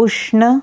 उष्ण